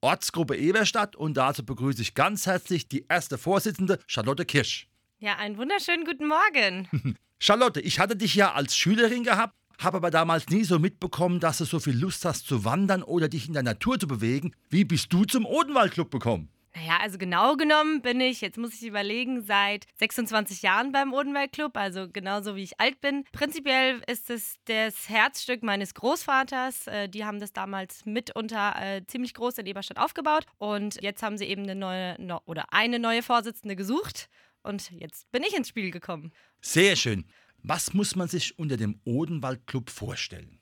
Ortsgruppe Eberstadt und dazu begrüße ich ganz herzlich die erste Vorsitzende Charlotte Kirsch. Ja, einen wunderschönen guten Morgen. Charlotte, ich hatte dich ja als Schülerin gehabt, habe aber damals nie so mitbekommen, dass du so viel Lust hast zu wandern oder dich in der Natur zu bewegen. Wie bist du zum Odenwaldclub gekommen? Naja, also genau genommen bin ich, jetzt muss ich überlegen, seit 26 Jahren beim Odenwald-Club, also genauso wie ich alt bin. Prinzipiell ist es das Herzstück meines Großvaters. Äh, die haben das damals mitunter äh, ziemlich groß in Eberstadt aufgebaut und jetzt haben sie eben eine neue oder eine neue Vorsitzende gesucht und jetzt bin ich ins Spiel gekommen. Sehr schön. Was muss man sich unter dem Odenwald-Club vorstellen?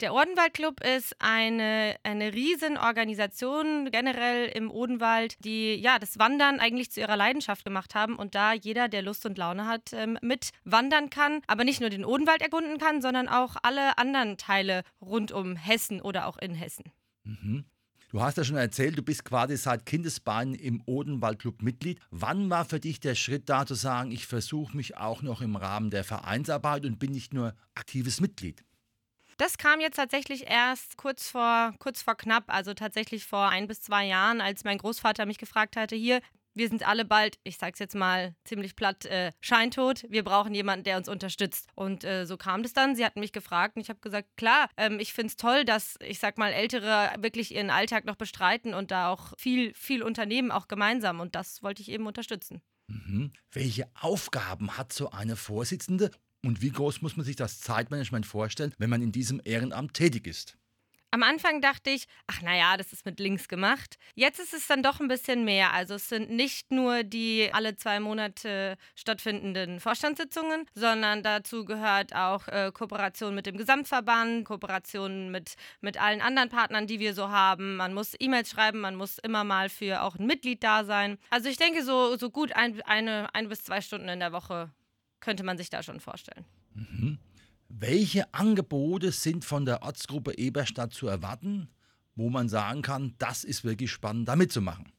Der Odenwald-Club ist eine, eine Riesenorganisation generell im Odenwald, die ja das Wandern eigentlich zu ihrer Leidenschaft gemacht haben und da jeder, der Lust und Laune hat, ähm, mit wandern kann, aber nicht nur den Odenwald erkunden kann, sondern auch alle anderen Teile rund um Hessen oder auch in Hessen. Mhm. Du hast ja schon erzählt, du bist quasi seit Kindesbeinen im Odenwaldclub Mitglied. Wann war für dich der Schritt da zu sagen, ich versuche mich auch noch im Rahmen der Vereinsarbeit und bin nicht nur aktives Mitglied? Das kam jetzt tatsächlich erst kurz vor, kurz vor knapp, also tatsächlich vor ein bis zwei Jahren, als mein Großvater mich gefragt hatte, hier, wir sind alle bald, ich sag's jetzt mal ziemlich platt, äh, scheintot. Wir brauchen jemanden, der uns unterstützt. Und äh, so kam das dann. Sie hatten mich gefragt und ich habe gesagt, klar, ähm, ich finde es toll, dass, ich sag mal, Ältere wirklich ihren Alltag noch bestreiten und da auch viel, viel unternehmen, auch gemeinsam. Und das wollte ich eben unterstützen. Mhm. Welche Aufgaben hat so eine Vorsitzende und wie groß muss man sich das Zeitmanagement vorstellen, wenn man in diesem Ehrenamt tätig ist? Am Anfang dachte ich, ach naja, das ist mit links gemacht. Jetzt ist es dann doch ein bisschen mehr. Also es sind nicht nur die alle zwei Monate stattfindenden Vorstandssitzungen, sondern dazu gehört auch äh, Kooperation mit dem Gesamtverband, Kooperation mit, mit allen anderen Partnern, die wir so haben. Man muss E-Mails schreiben, man muss immer mal für auch ein Mitglied da sein. Also ich denke, so, so gut ein, eine, ein bis zwei Stunden in der Woche könnte man sich da schon vorstellen. Mhm. Welche Angebote sind von der Ortsgruppe Eberstadt zu erwarten, wo man sagen kann, das ist wirklich spannend, da mitzumachen?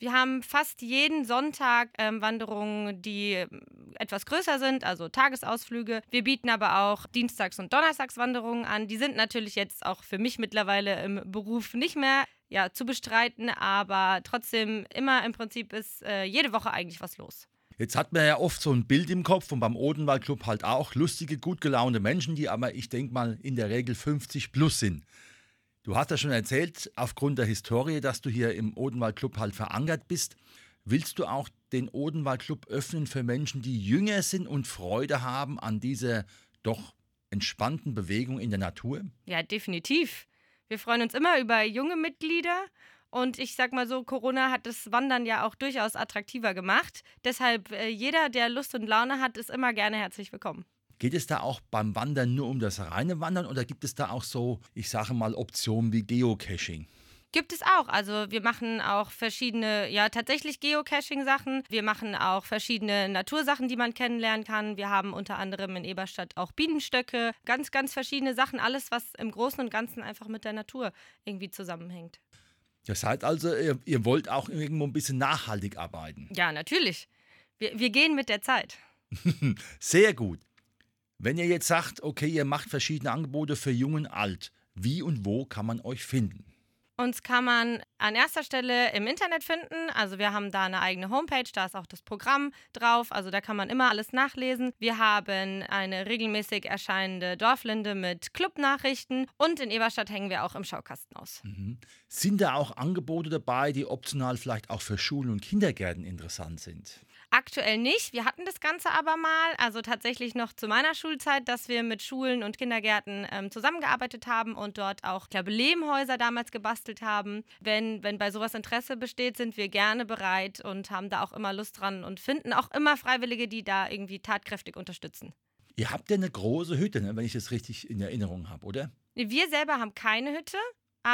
Wir haben fast jeden Sonntag ähm, Wanderungen, die ähm, etwas größer sind, also Tagesausflüge. Wir bieten aber auch Dienstags- und Donnerstagswanderungen an. Die sind natürlich jetzt auch für mich mittlerweile im Beruf nicht mehr ja, zu bestreiten, aber trotzdem immer im Prinzip ist äh, jede Woche eigentlich was los. Jetzt hat man ja oft so ein Bild im Kopf und beim Odenwaldclub halt auch lustige, gut gelaunte Menschen, die aber, ich denke mal, in der Regel 50 plus sind. Du hast ja schon erzählt, aufgrund der Historie, dass du hier im Odenwaldclub halt verankert bist. Willst du auch den Odenwaldclub öffnen für Menschen, die jünger sind und Freude haben an dieser doch entspannten Bewegung in der Natur? Ja, definitiv. Wir freuen uns immer über junge Mitglieder und ich sag mal so, Corona hat das Wandern ja auch durchaus attraktiver gemacht. Deshalb, äh, jeder, der Lust und Laune hat, ist immer gerne herzlich willkommen. Geht es da auch beim Wandern nur um das reine Wandern oder gibt es da auch so, ich sage mal, Optionen wie Geocaching? Gibt es auch. Also wir machen auch verschiedene, ja tatsächlich Geocaching-Sachen. Wir machen auch verschiedene Natursachen, die man kennenlernen kann. Wir haben unter anderem in Eberstadt auch Bienenstöcke. Ganz, ganz verschiedene Sachen. Alles, was im Großen und Ganzen einfach mit der Natur irgendwie zusammenhängt. Das heißt also, ihr, ihr, wollt auch irgendwo ein bisschen nachhaltig arbeiten. Ja, natürlich. Wir, wir gehen mit der Zeit. Sehr gut. Wenn ihr jetzt sagt, okay, ihr macht verschiedene Angebote für Jung und Alt, wie und wo kann man euch finden? Uns kann man an erster Stelle im Internet finden. Also wir haben da eine eigene Homepage, da ist auch das Programm drauf. Also da kann man immer alles nachlesen. Wir haben eine regelmäßig erscheinende Dorflinde mit Clubnachrichten und in Eberstadt hängen wir auch im Schaukasten aus. Mhm. Sind da auch Angebote dabei, die optional vielleicht auch für Schulen und Kindergärten interessant sind? Aktuell nicht. Wir hatten das Ganze aber mal, also tatsächlich noch zu meiner Schulzeit, dass wir mit Schulen und Kindergärten ähm, zusammengearbeitet haben und dort auch, ich glaube, Lehmhäuser damals gebastelt haben. Wenn, wenn bei sowas Interesse besteht, sind wir gerne bereit und haben da auch immer Lust dran und finden auch immer Freiwillige, die da irgendwie tatkräftig unterstützen. Ihr habt ja eine große Hütte, ne, wenn ich das richtig in Erinnerung habe, oder? Wir selber haben keine Hütte,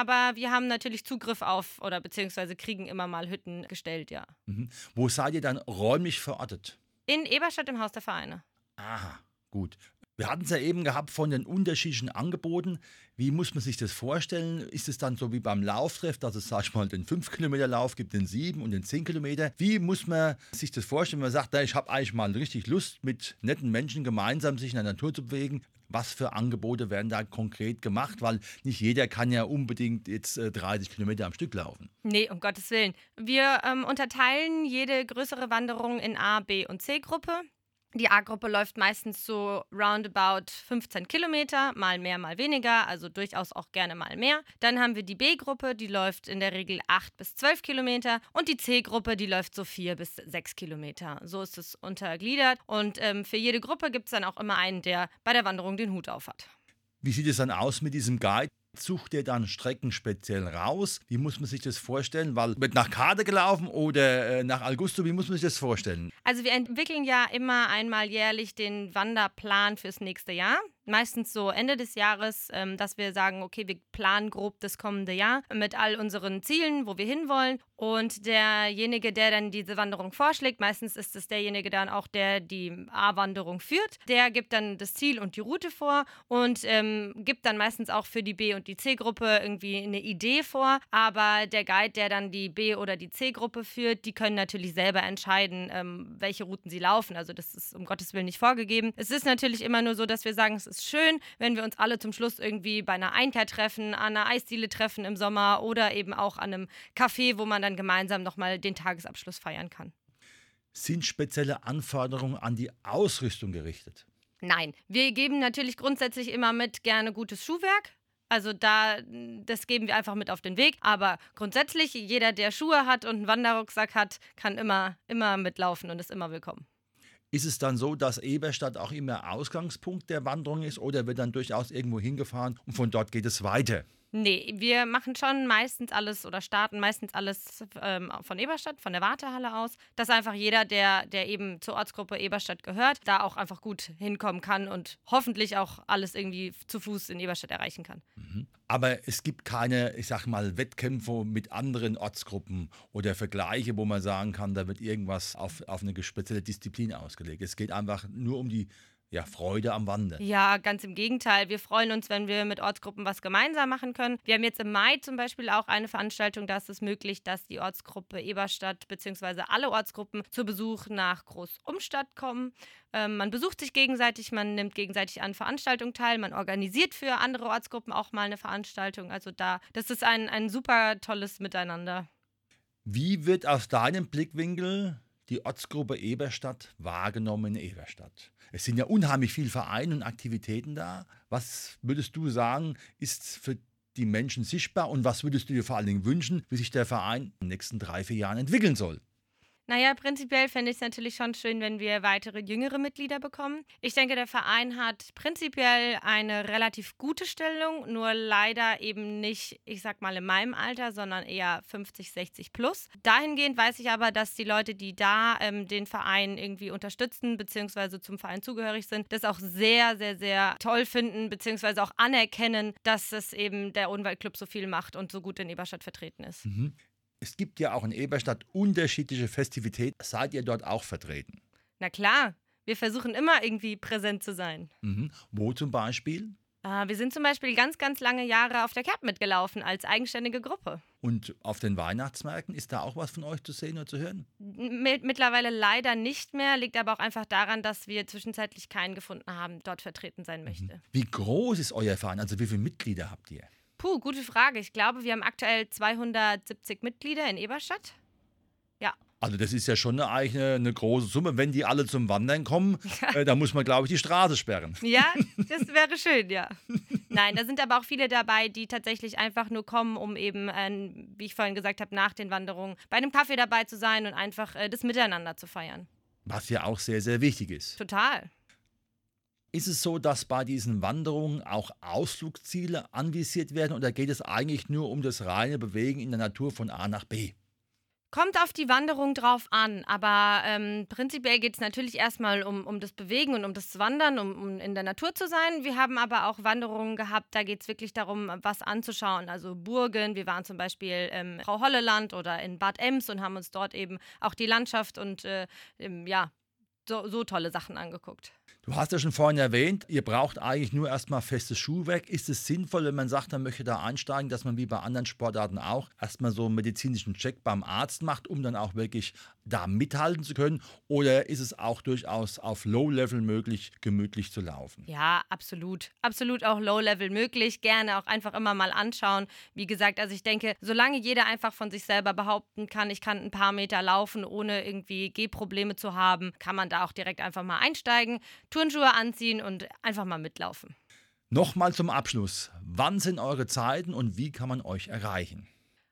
aber wir haben natürlich Zugriff auf oder beziehungsweise kriegen immer mal Hütten gestellt, ja. Mhm. Wo seid ihr dann räumlich verortet? In Eberstadt im Haus der Vereine. Aha, gut. Wir hatten es ja eben gehabt von den unterschiedlichen Angeboten. Wie muss man sich das vorstellen? Ist es dann so wie beim Lauftreff, dass es, sag ich mal, den 5-Kilometer-Lauf gibt, den 7 und den 10 Kilometer? Wie muss man sich das vorstellen, wenn man sagt, ich habe eigentlich mal richtig Lust, mit netten Menschen gemeinsam sich in der Natur zu bewegen? Was für Angebote werden da konkret gemacht? Weil nicht jeder kann ja unbedingt jetzt 30 äh, Kilometer am Stück laufen. Nee, um Gottes Willen. Wir ähm, unterteilen jede größere Wanderung in A, B und C-Gruppe. Die A-Gruppe läuft meistens so roundabout 15 Kilometer, mal mehr, mal weniger, also durchaus auch gerne mal mehr. Dann haben wir die B-Gruppe, die läuft in der Regel 8 bis 12 Kilometer und die C-Gruppe, die läuft so 4 bis 6 Kilometer. So ist es untergliedert und ähm, für jede Gruppe gibt es dann auch immer einen, der bei der Wanderung den Hut auf hat. Wie sieht es dann aus mit diesem Guide? Sucht ihr dann Strecken speziell raus? Wie muss man sich das vorstellen? Weil wird nach Kade gelaufen oder äh, nach Augusto? Wie muss man sich das vorstellen? Also wir entwickeln ja immer einmal jährlich den Wanderplan fürs nächste Jahr meistens so Ende des Jahres, ähm, dass wir sagen, okay, wir planen grob das kommende Jahr mit all unseren Zielen, wo wir hinwollen. Und derjenige, der dann diese Wanderung vorschlägt, meistens ist es derjenige dann auch, der die A-Wanderung führt, der gibt dann das Ziel und die Route vor und ähm, gibt dann meistens auch für die B- und die C-Gruppe irgendwie eine Idee vor. Aber der Guide, der dann die B- oder die C-Gruppe führt, die können natürlich selber entscheiden, ähm, welche Routen sie laufen. Also das ist um Gottes Willen nicht vorgegeben. Es ist natürlich immer nur so, dass wir sagen, es ist schön, wenn wir uns alle zum Schluss irgendwie bei einer Einkehr treffen, an einer Eisdiele treffen im Sommer oder eben auch an einem Café, wo man dann gemeinsam nochmal den Tagesabschluss feiern kann. Sind spezielle Anforderungen an die Ausrüstung gerichtet? Nein, wir geben natürlich grundsätzlich immer mit gerne gutes Schuhwerk. Also da, das geben wir einfach mit auf den Weg. Aber grundsätzlich, jeder, der Schuhe hat und einen Wanderrucksack hat, kann immer, immer mitlaufen und ist immer willkommen. Ist es dann so, dass Eberstadt auch immer Ausgangspunkt der Wanderung ist oder wird dann durchaus irgendwo hingefahren und von dort geht es weiter? Nee, wir machen schon meistens alles oder starten meistens alles ähm, von Eberstadt, von der Wartehalle aus, dass einfach jeder, der, der eben zur Ortsgruppe Eberstadt gehört, da auch einfach gut hinkommen kann und hoffentlich auch alles irgendwie zu Fuß in Eberstadt erreichen kann. Mhm. Aber es gibt keine, ich sag mal, Wettkämpfe mit anderen Ortsgruppen oder Vergleiche, wo man sagen kann, da wird irgendwas auf, auf eine spezielle Disziplin ausgelegt. Es geht einfach nur um die ja, Freude am Wandern. Ja, ganz im Gegenteil. Wir freuen uns, wenn wir mit Ortsgruppen was gemeinsam machen können. Wir haben jetzt im Mai zum Beispiel auch eine Veranstaltung, da ist es möglich, dass die Ortsgruppe Eberstadt bzw. alle Ortsgruppen zu Besuch nach Großumstadt kommen. Ähm, man besucht sich gegenseitig, man nimmt gegenseitig an Veranstaltungen teil, man organisiert für andere Ortsgruppen auch mal eine Veranstaltung. Also da, das ist ein, ein super tolles Miteinander. Wie wird aus deinem Blickwinkel die Ortsgruppe Eberstadt wahrgenommen in Eberstadt? Es sind ja unheimlich viele Vereine und Aktivitäten da. Was würdest du sagen, ist für die Menschen sichtbar und was würdest du dir vor allen Dingen wünschen, wie sich der Verein in den nächsten drei, vier Jahren entwickeln soll? Naja, prinzipiell fände ich es natürlich schon schön, wenn wir weitere jüngere Mitglieder bekommen. Ich denke, der Verein hat prinzipiell eine relativ gute Stellung, nur leider eben nicht, ich sag mal, in meinem Alter, sondern eher 50, 60 plus. Dahingehend weiß ich aber, dass die Leute, die da ähm, den Verein irgendwie unterstützen, beziehungsweise zum Verein zugehörig sind, das auch sehr, sehr, sehr toll finden, beziehungsweise auch anerkennen, dass es eben der Unwaldclub so viel macht und so gut in Eberstadt vertreten ist. Mhm. Es gibt ja auch in Eberstadt unterschiedliche Festivitäten. Seid ihr dort auch vertreten? Na klar, wir versuchen immer irgendwie präsent zu sein. Mhm. Wo zum Beispiel? Uh, wir sind zum Beispiel ganz, ganz lange Jahre auf der Cap mitgelaufen als eigenständige Gruppe. Und auf den Weihnachtsmärkten ist da auch was von euch zu sehen oder zu hören? Mittlerweile leider nicht mehr, liegt aber auch einfach daran, dass wir zwischenzeitlich keinen gefunden haben, dort vertreten sein mhm. möchte. Wie groß ist euer Verein? Also wie viele Mitglieder habt ihr? Puh, gute Frage. Ich glaube, wir haben aktuell 270 Mitglieder in Eberstadt. Ja. Also das ist ja schon eine, eine, eine große Summe. Wenn die alle zum Wandern kommen, ja. äh, dann muss man, glaube ich, die Straße sperren. Ja, das wäre schön, ja. Nein, da sind aber auch viele dabei, die tatsächlich einfach nur kommen, um eben, äh, wie ich vorhin gesagt habe, nach den Wanderungen bei einem Kaffee dabei zu sein und einfach äh, das Miteinander zu feiern. Was ja auch sehr, sehr wichtig ist. Total. Ist es so, dass bei diesen Wanderungen auch Ausflugsziele anvisiert werden oder geht es eigentlich nur um das reine Bewegen in der Natur von A nach B? Kommt auf die Wanderung drauf an, aber ähm, prinzipiell geht es natürlich erstmal um, um das Bewegen und um das Wandern, um, um in der Natur zu sein. Wir haben aber auch Wanderungen gehabt, da geht es wirklich darum, was anzuschauen. Also Burgen, wir waren zum Beispiel im Frau Holleland oder in Bad Ems und haben uns dort eben auch die Landschaft und äh, ja, so, so tolle Sachen angeguckt. Du hast ja schon vorhin erwähnt, ihr braucht eigentlich nur erstmal festes Schuhwerk. Ist es sinnvoll, wenn man sagt, man möchte da einsteigen, dass man wie bei anderen Sportarten auch erstmal so einen medizinischen Check beim Arzt macht, um dann auch wirklich da mithalten zu können? Oder ist es auch durchaus auf Low-Level möglich, gemütlich zu laufen? Ja, absolut. Absolut auch Low-Level möglich. Gerne auch einfach immer mal anschauen. Wie gesagt, also ich denke, solange jeder einfach von sich selber behaupten kann, ich kann ein paar Meter laufen, ohne irgendwie Gehprobleme zu haben, kann man da auch direkt einfach mal einsteigen Turnschuhe anziehen und einfach mal mitlaufen. Nochmal zum Abschluss. Wann sind eure Zeiten und wie kann man euch erreichen?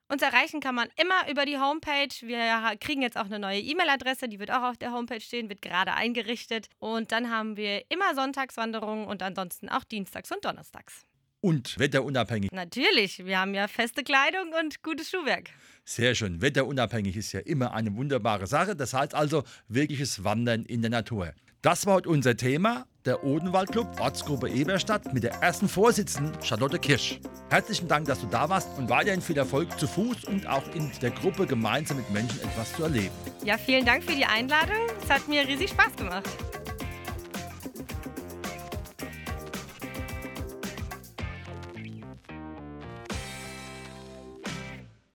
Uns erreichen kann man immer über die Homepage. Wir kriegen jetzt auch eine neue E-Mail-Adresse, die wird auch auf der Homepage stehen, wird gerade eingerichtet. Und dann haben wir immer Sonntagswanderungen und ansonsten auch Dienstags und Donnerstags. Und wetterunabhängig. Natürlich, wir haben ja feste Kleidung und gutes Schuhwerk. Sehr schön. Wetterunabhängig ist ja immer eine wunderbare Sache. Das heißt also wirkliches Wandern in der Natur. Das war heute unser Thema, der Odenwaldclub Ortsgruppe Eberstadt mit der ersten Vorsitzenden Charlotte Kirsch. Herzlichen Dank, dass du da warst und weiterhin viel Erfolg zu Fuß und auch in der Gruppe gemeinsam mit Menschen etwas zu erleben. Ja, vielen Dank für die Einladung. Es hat mir riesig Spaß gemacht.